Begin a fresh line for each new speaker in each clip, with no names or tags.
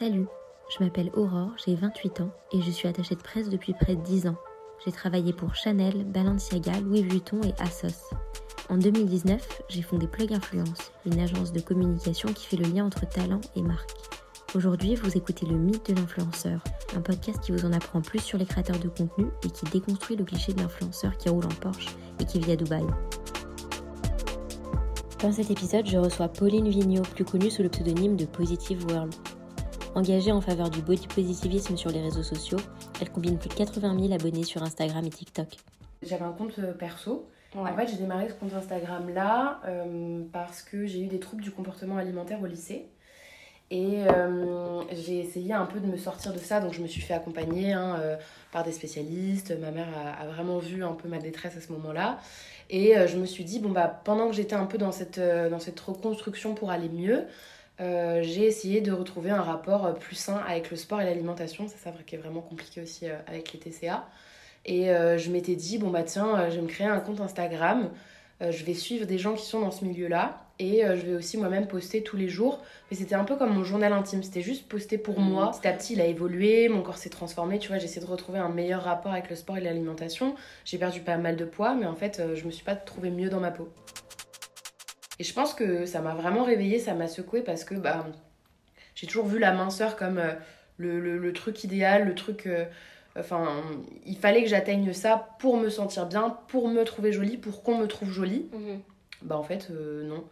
Salut, je m'appelle Aurore, j'ai 28 ans et je suis attachée de presse depuis près de 10 ans. J'ai travaillé pour Chanel, Balenciaga, Louis Vuitton et Asos. En 2019, j'ai fondé Plug Influence, une agence de communication qui fait le lien entre talent et marque. Aujourd'hui, vous écoutez le mythe de l'influenceur, un podcast qui vous en apprend plus sur les créateurs de contenu et qui déconstruit le cliché de l'influenceur qui roule en Porsche et qui vit à Dubaï. Dans cet épisode, je reçois Pauline Vigneault, plus connue sous le pseudonyme de Positive World. Engagée en faveur du body positivisme sur les réseaux sociaux, elle combine plus de 80 000 abonnés sur Instagram et TikTok.
J'avais un compte euh, perso. En fait, j'ai démarré ce compte Instagram là euh, parce que j'ai eu des troubles du comportement alimentaire au lycée. Et euh, j'ai essayé un peu de me sortir de ça, donc je me suis fait accompagner hein, par des spécialistes. Ma mère a, a, vraiment vu un peu ma détresse à ce moment-là. Et je me suis dit, bon, bah, pendant que j'étais un peu dans cette, dans cette reconstruction pour aller mieux, euh, j'ai essayé de retrouver un rapport plus sain avec le sport et l'alimentation. C'est ça qui est vraiment compliqué aussi euh, avec les TCA. Et euh, je m'étais dit, bon bah tiens, je vais me créer un compte Instagram. je vais suivre des gens qui sont dans ce milieu-là. Et je vais aussi moi-même poster tous les jours. Mais c'était un peu comme mon journal intime. C'était juste poster pour mmh. moi. Petit à petit, il a évolué. Mon corps s'est transformé. Tu vois, j'ai essayé de retrouver un meilleur rapport avec le sport et l'alimentation. J'ai perdu pas mal de poids. Mais en fait, je me suis pas trouvé mieux dans ma peau. Et je pense que ça m'a vraiment réveillée, ça m'a secoué parce que bah, j'ai toujours vu la minceur comme euh, le, le, truc idéal, le truc. Euh, enfin, il fallait que j'atteigne ça pour me sentir bien, pour me trouver jolie, pour qu'on me trouve jolie. Mhm. Bah, en fait, euh, non.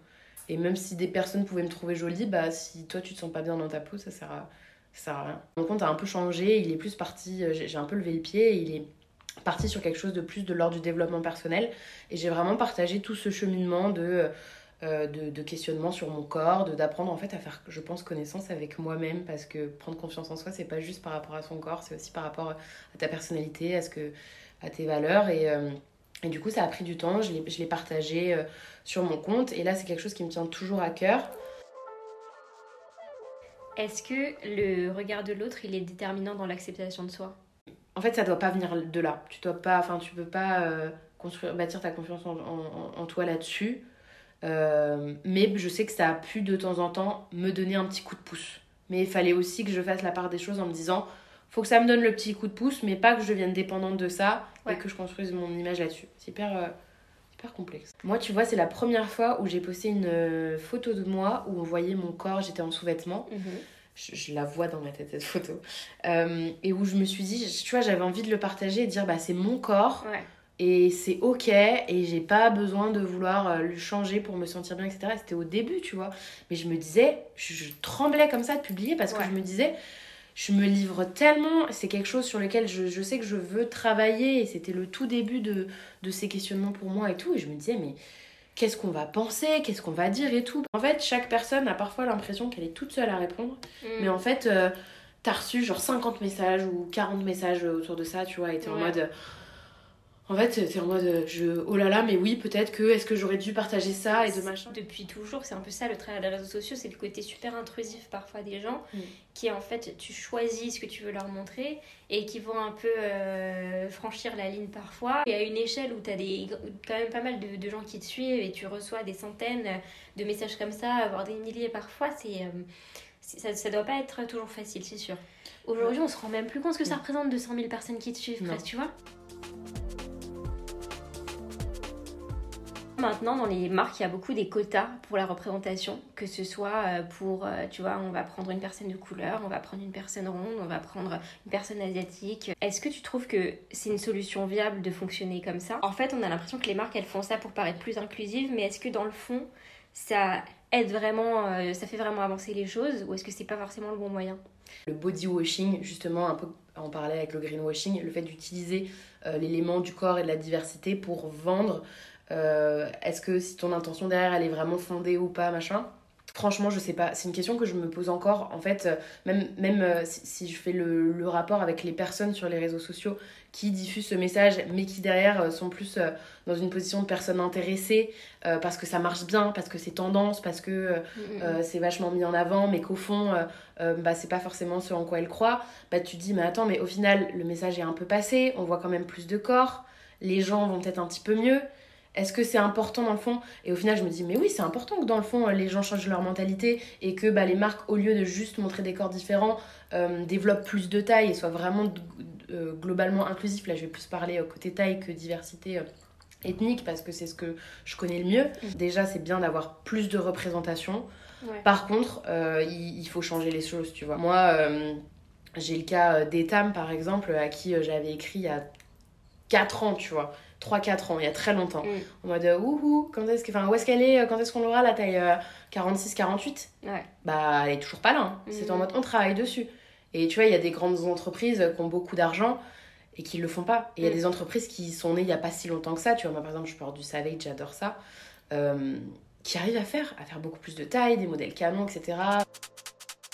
Et même si des personnes pouvaient me trouver jolie, bah, si toi tu te sens pas bien dans ta peau, ça sert à, ça sert à rien. Mon compte a un peu changé, il est plus parti, j'ai un peu levé le pied, il est parti sur quelque chose de plus de l'ordre du développement personnel. Et j'ai vraiment partagé tout ce cheminement de de, de, questionnement sur mon corps, d'apprendre en fait à faire, je pense, connaissance avec moi-même parce que prendre confiance en soi, c'est pas juste par rapport à son corps, c'est aussi par rapport à ta personnalité, à, ce que, à tes valeurs. Et, euh, et du coup, ça a pris du temps, je l'ai partagé euh, sur mon compte et là, c'est quelque chose qui me tient toujours à cœur.
Est-ce que le regard de l'autre, il est déterminant dans l'acceptation de soi?
En fait, ça doit pas venir de là. Tu dois pas, enfin, tu peux pas construire, bâtir ta confiance en, en toi là-dessus euh, mais je sais que ça a pu de temps en temps me donner un petit coup de pouce. Mais il fallait aussi que je fasse la part des choses en me disant faut que ça me donne le petit coup de pouce, mais pas que je devienne dépendante de ça et que je construise mon image là-dessus. C'est hyper, euh, hyper complexe. Moi, tu vois, c'est la première fois où j'ai posté une euh, photo de moi où on voyait mon corps, j'étais en sous-vêtements. Mhm. je, la vois dans ma tête cette photo. et où je me suis dit, tu vois, j'avais envie de le partager et de dire bah c'est mon corps. Ouais et c'est ok et j'ai pas besoin de vouloir euh, le changer pour me sentir bien etc c'était au début tu vois. Mais je me disais je, tremblais comme ça de publier parce que je me disais je me livre tellement c'est quelque chose sur lequel je, je, sais que je veux travailler et c'était le tout début de, de ces questionnements pour moi et tout. Et je me disais mais qu'est-ce qu'on va penser? Qu'est-ce qu'on va dire et tout? En fait chaque personne a parfois l'impression qu'elle est toute seule à répondre. Mm. mais en fait euh, t'as reçu genre 50 messages ou 40 messages autour de ça tu vois et t'es en mode en fait, c'est en mode, je, oh là là, mais oui, peut-être que, est-ce que j'aurais dû partager ça et de machin.
Depuis toujours, c'est un peu ça le travail des réseaux sociaux, c'est le côté super intrusif parfois des gens, mm. qui en fait, tu choisis ce que tu veux leur montrer et qui vont un peu euh, franchir la ligne parfois. Et à une échelle où tu as des, quand même pas mal de, gens qui te suivent et tu reçois des centaines de messages comme ça, voire des milliers parfois, c'est. Euh, ça, ça doit pas être toujours facile, c'est sûr. Aujourd'hui, on se rend même plus compte ce que ça représente 200 000 personnes qui te suivent, presque, tu vois. Maintenant, dans les marques, il y a beaucoup des quotas pour la représentation, que ce soit euh, pour, euh, tu vois, on va prendre une personne de couleur, on va prendre une personne ronde, on va prendre une personne asiatique. Est-ce que tu trouves que c'est une solution viable de fonctionner comme ça? En fait, on a l'impression que les marques, elles font ça pour paraître plus inclusives, mais est-ce que dans le fond, ça aide vraiment, euh, ça fait vraiment avancer les choses, ou est-ce que c'est pas forcément le bon moyen?
Le body washing, justement, un peu en parler avec le greenwashing, le fait d'utiliser l'élément du corps et de la diversité pour vendre euh, est-ce que si ton intention derrière elle est vraiment fondée ou pas, machin? Franchement, je sais pas. C'est une question que je me pose encore. En fait, euh, même, même euh, si, je fais le, le, rapport avec les personnes sur les réseaux sociaux qui diffusent ce message, mais qui derrière sont plus dans une position de personnes intéressées parce que ça marche bien, parce que c'est tendance, parce que c'est vachement mis en avant, mais qu'au fond, bah, c'est pas forcément ce en quoi elles croient, bah, tu te dis, mais attends, mais au final, le message est un peu passé, on voit quand même plus de corps, les gens vont peut-être un petit peu mieux est-ce que c'est important dans le fond? Et au final, je me dis, mais oui, c'est important que dans le fond, les gens changent leur mentalité et que bah, les marques, au lieu de juste montrer des corps différents, euh, développent plus de taille et soient vraiment euh, globalement inclusifs. Là, je vais plus parler côté taille que diversité ethnique parce que c'est ce que je connais le mieux. Mm. Déjà, c'est bien d'avoir plus de représentation. Par contre, il, il, faut changer les choses, tu vois. Moi, j'ai le cas d'Etam, par exemple, à qui j'avais écrit il y a 4 ans, tu vois. 3-4 ans, il y a très longtemps. Mm. En mode, ouhou, quand est-ce que, enfin, où est-ce qu'elle est, quand est-ce qu'on l'aura la taille 46-48 euh, ouais. Bah, elle est toujours pas là. Hein. C'est en mm. mode, on travaille dessus. Et tu vois, il y a des grandes entreprises qui ont beaucoup d'argent et qui le font pas. Et il y a mm. des entreprises qui sont nées il y a pas si longtemps que ça. Tu vois, moi, par exemple, je porte du Savage, j'adore ça. Euh, qui arrivent à faire, à faire beaucoup plus de taille, des modèles canons, etc.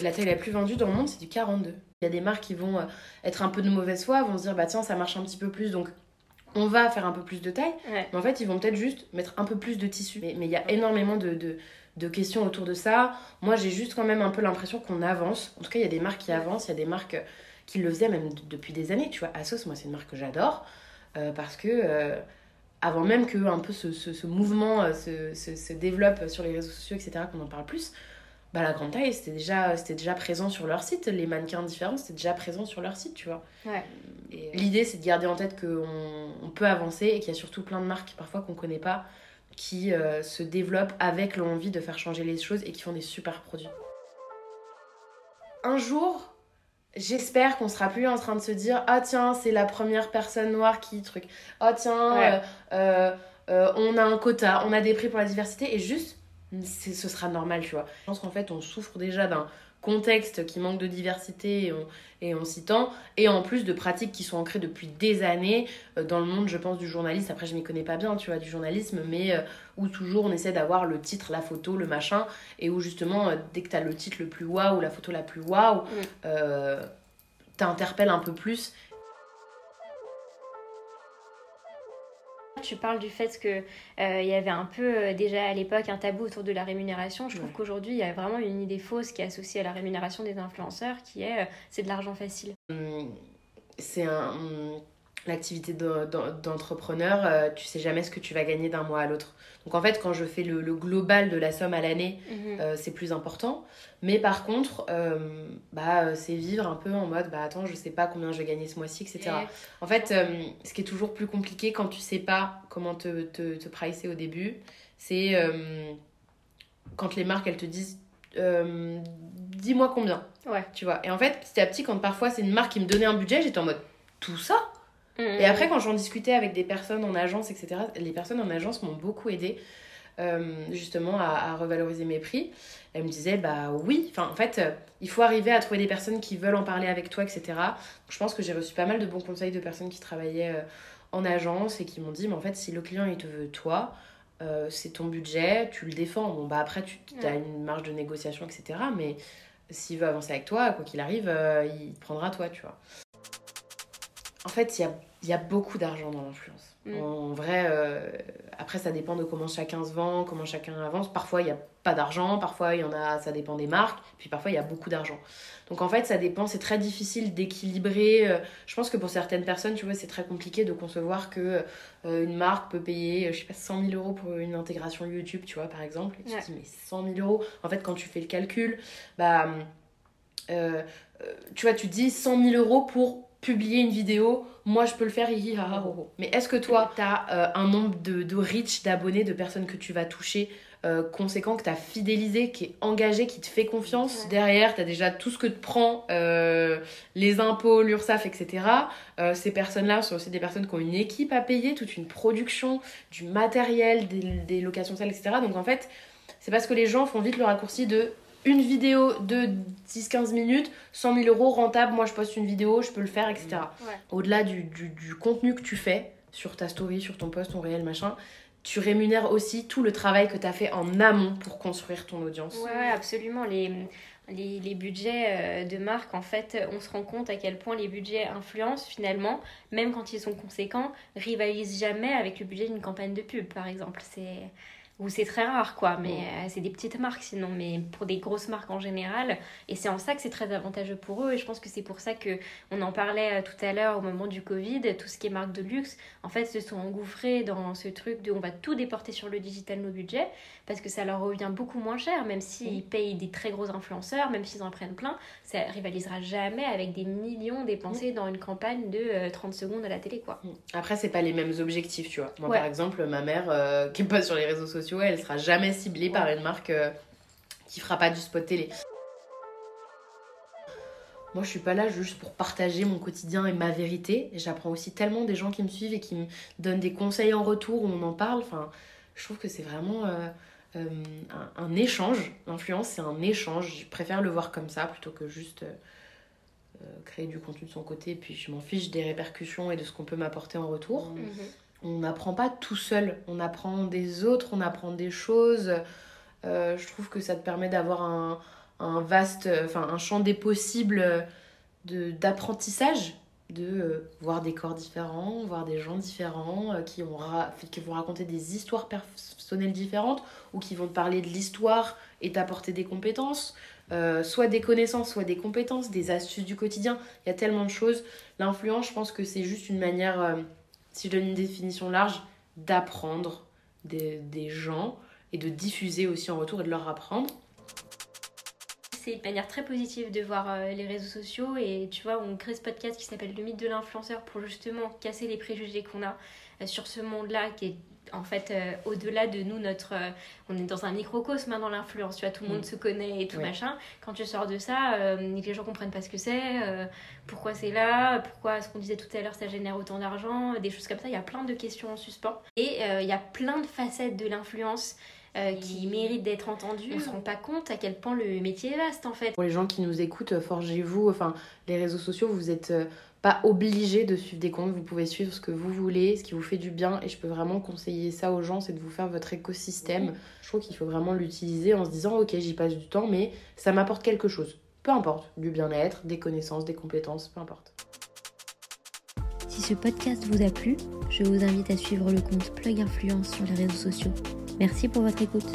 La taille la plus vendue dans le monde, c'est du 42. Il y a des marques qui vont euh, être un peu de mauvaise foi, vont se dire, bah tiens, ça marche un petit peu plus, donc on va faire un peu plus de taille. Mais en fait, ils vont peut-être juste mettre un peu plus de tissu. Mais il y a énormément de, de, questions autour de ça. Moi, j'ai juste quand même un peu l'impression qu'on avance. En tout cas, il y a des marques qui avancent, il y a des marques qui le faisaient même depuis des années. Tu vois, Asos, moi, c'est une marque que j'adore. Euh, parce que euh, avant même que un peu ce, ce, mouvement euh, se, se, se, développe sur les réseaux sociaux, etc., qu'on en parle plus, bah, la grande taille, c'était déjà, c'était déjà présent sur leur site. Les mannequins différents, c'était déjà présent sur leur site, tu vois. Ouais. L'idée, c'est de garder en tête qu'on on peut avancer et qu'il y a surtout plein de marques parfois qu'on connaît pas qui euh, se développent avec l'envie de faire changer les choses et qui font des super produits. Un jour, j'espère qu'on sera plus en train de se dire ah tiens c'est la première personne noire qui truc ah tiens euh, euh, on a un quota on a des prix pour la diversité et juste ce sera normal, tu vois. Je pense qu'en fait, on souffre déjà d'un contexte qui manque de diversité et on, et on s'y tend, et en plus de pratiques qui sont ancrées depuis des années euh, dans le monde, je pense, du journalisme. Après, je m'y connais pas bien, tu vois, du journalisme, mais euh, où toujours on essaie d'avoir le titre, la photo, le machin, et où justement, euh, dès que tu as le titre le plus waouh, la photo la plus waouh, mm. t'interpelles un peu plus
tu parles du fait qu'il euh, il y avait un peu euh, déjà à l'époque un tabou autour de la rémunération. Je trouve qu'aujourd'hui, il y a vraiment une idée fausse qui est associée à la rémunération des influenceurs qui est euh, c'est de l'argent facile.
Hum, c'est un. L'activité d'entrepreneur, euh, tu sais jamais ce que tu vas gagner d'un mois à l'autre. Donc en fait, quand je fais le, global de la somme à l'année, mhm. euh, c'est plus important. Mais par contre, euh, bah, c'est vivre un peu en mode, bah attends, je sais pas combien je vais gagner ce mois-ci, etc. En fait, ce qui est toujours plus compliqué quand tu sais pas comment te, te, te pricer au début, c'est quand les marques, elles te disent, dis-moi combien. Ouais. Tu vois. Et en fait, petit à petit, quand parfois c'est une marque qui me donnait un budget, j'étais en mode, tout ça? Et après, quand j'en discutais avec des personnes en agence, etc., les personnes en agence m'ont beaucoup aidé euh, justement à, revaloriser mes prix. Elles me disaient, bah oui, enfin en fait, euh, il faut arriver à trouver des personnes qui veulent en parler avec toi, etc. je pense que j'ai reçu pas mal de bons conseils de personnes qui travaillaient euh, en agence et qui m'ont dit, mais en fait, si le client il te veut toi, c'est ton budget, tu le défends. Bon, bah après, tu as une marge de négociation, etc. Mais s'il veut avancer avec toi, quoi qu'il arrive, il prendra toi, tu vois. En fait, il y a, y a, beaucoup d'argent dans l'influence. Mm. En vrai, euh, après, ça dépend de comment chacun se vend, comment chacun avance. Parfois, il n'y a pas d'argent, parfois, il y en a, ça dépend des marques, puis parfois, il y a beaucoup d'argent. Donc, en fait, ça dépend, c'est très difficile d'équilibrer. Euh, je pense que pour certaines personnes, tu vois, c'est très compliqué de concevoir que euh, une marque peut payer, je sais pas, 100 000 euros pour une intégration YouTube, tu vois, par exemple. Et tu te dis, mais 100 000 euros, en fait, quand tu fais le calcul, bah. tu vois, tu dis 100 000 euros pour publier une vidéo, moi je peux le faire, mais est-ce que toi, tu as euh, un nombre de, de reach, d'abonnés, de personnes que tu vas toucher euh, conséquent, que tu as fidélisé, qui est engagé, qui te fait confiance Derrière, tu as déjà tout ce que te prend euh, les impôts, l'URSSAF, etc. ces personnes-là sont aussi des personnes qui ont une équipe à payer, toute une production, du matériel, des, des locations salles, etc. Donc en fait, c'est parce que les gens font vite le raccourci de une vidéo de 10-15 minutes, 100 000 euros rentable, moi je poste une vidéo, je peux le faire, etc. Au-delà du, du, contenu que tu fais sur ta story, sur ton post, ton réel, machin, tu rémunères aussi tout le travail que tu as fait en amont pour construire ton audience.
Ouais, absolument. Les, les, les, budgets euh, de marque, en fait, on se rend compte à quel point les budgets influencent finalement, même quand ils sont conséquents, rivalisent jamais avec le budget d'une campagne de pub, par exemple. C'est où c'est très rare, quoi. Mais euh, c'est des petites marques sinon, mais pour des grosses marques en général. Et c'est en ça que c'est très avantageux pour eux. Et je pense que c'est pour ça que on en parlait euh, tout à l'heure au moment du Covid. Tout ce qui est marque de luxe, en fait, se sont engouffrés dans ce truc de on va tout déporter sur le digital, nos budgets, parce que ça leur revient beaucoup moins cher, même s'ils payent des très gros influenceurs, même s'ils en prennent plein, ça rivalisera jamais avec des millions dépensés dans une campagne de 30 euh, secondes à la télé, quoi.
Après, c'est pas les mêmes objectifs, tu vois. Moi, par exemple, ma mère, qui est pas sur les réseaux sociaux, elle sera jamais ciblée par une marque euh, qui fera pas du spot télé. Moi, je suis pas là juste pour partager mon quotidien et ma vérité. J'apprends aussi tellement des gens qui me suivent et qui me donnent des conseils en retour où on en parle. Enfin, je trouve que c'est vraiment euh, euh, un, échange. L'influence, c'est un échange. Je préfère le voir comme ça plutôt que juste créer du contenu de son côté. Et puis, je m'en fiche des répercussions et de ce qu'on peut m'apporter en retour. Mhm on n'apprend pas tout seul, on apprend des autres, on apprend des choses. Euh, je trouve que ça te permet d'avoir un, vaste, enfin un champ des possibles d'apprentissage, de, euh, voir des corps différents, voir des gens différents euh, qui, ont qui vont raconter des histoires personnelles différentes ou qui vont te parler de l'histoire et t'apporter des compétences. soit des connaissances, soit des compétences, des astuces du quotidien. Il y a tellement de choses. L'influence, je pense que c'est juste une manière si je donne une définition large, d'apprendre des, gens et de diffuser aussi en retour et de leur apprendre.
C'est une manière très positive de voir euh, les réseaux sociaux et tu vois on crée ce podcast qui s'appelle le mythe de l'influenceur pour justement casser les préjugés qu'on a euh, sur ce monde là qui est en fait, euh, au-delà de nous, notre, euh, on est dans un microcosme hein, dans l'influence. Tu vois, tout le monde mm. se connaît et tout machin. Quand tu sors de ça, euh, les gens comprennent pas ce que c'est, pourquoi c'est là, pourquoi ce qu'on disait tout à l'heure, ça génère autant d'argent, des choses comme ça. Il y a plein de questions en suspens. Et il y a plein de facettes de l'influence. qui méritent d'être entendues. On se rend pas compte à quel point le métier est vaste en fait.
Pour les gens qui nous écoutent, forgez-vous. Enfin, les réseaux sociaux, vous êtes pas obligé de suivre des comptes, vous pouvez suivre ce que vous voulez, ce qui vous fait du bien et je peux vraiment conseiller ça aux gens, c'est de vous faire votre écosystème. Je trouve qu'il faut vraiment l'utiliser en se disant ok j'y passe du temps mais ça m'apporte quelque chose. Peu importe, du bien-être, des connaissances, des compétences, peu importe.
Si ce podcast vous a plu, je vous invite à suivre le compte Plug Influence sur les réseaux sociaux. Merci pour votre écoute.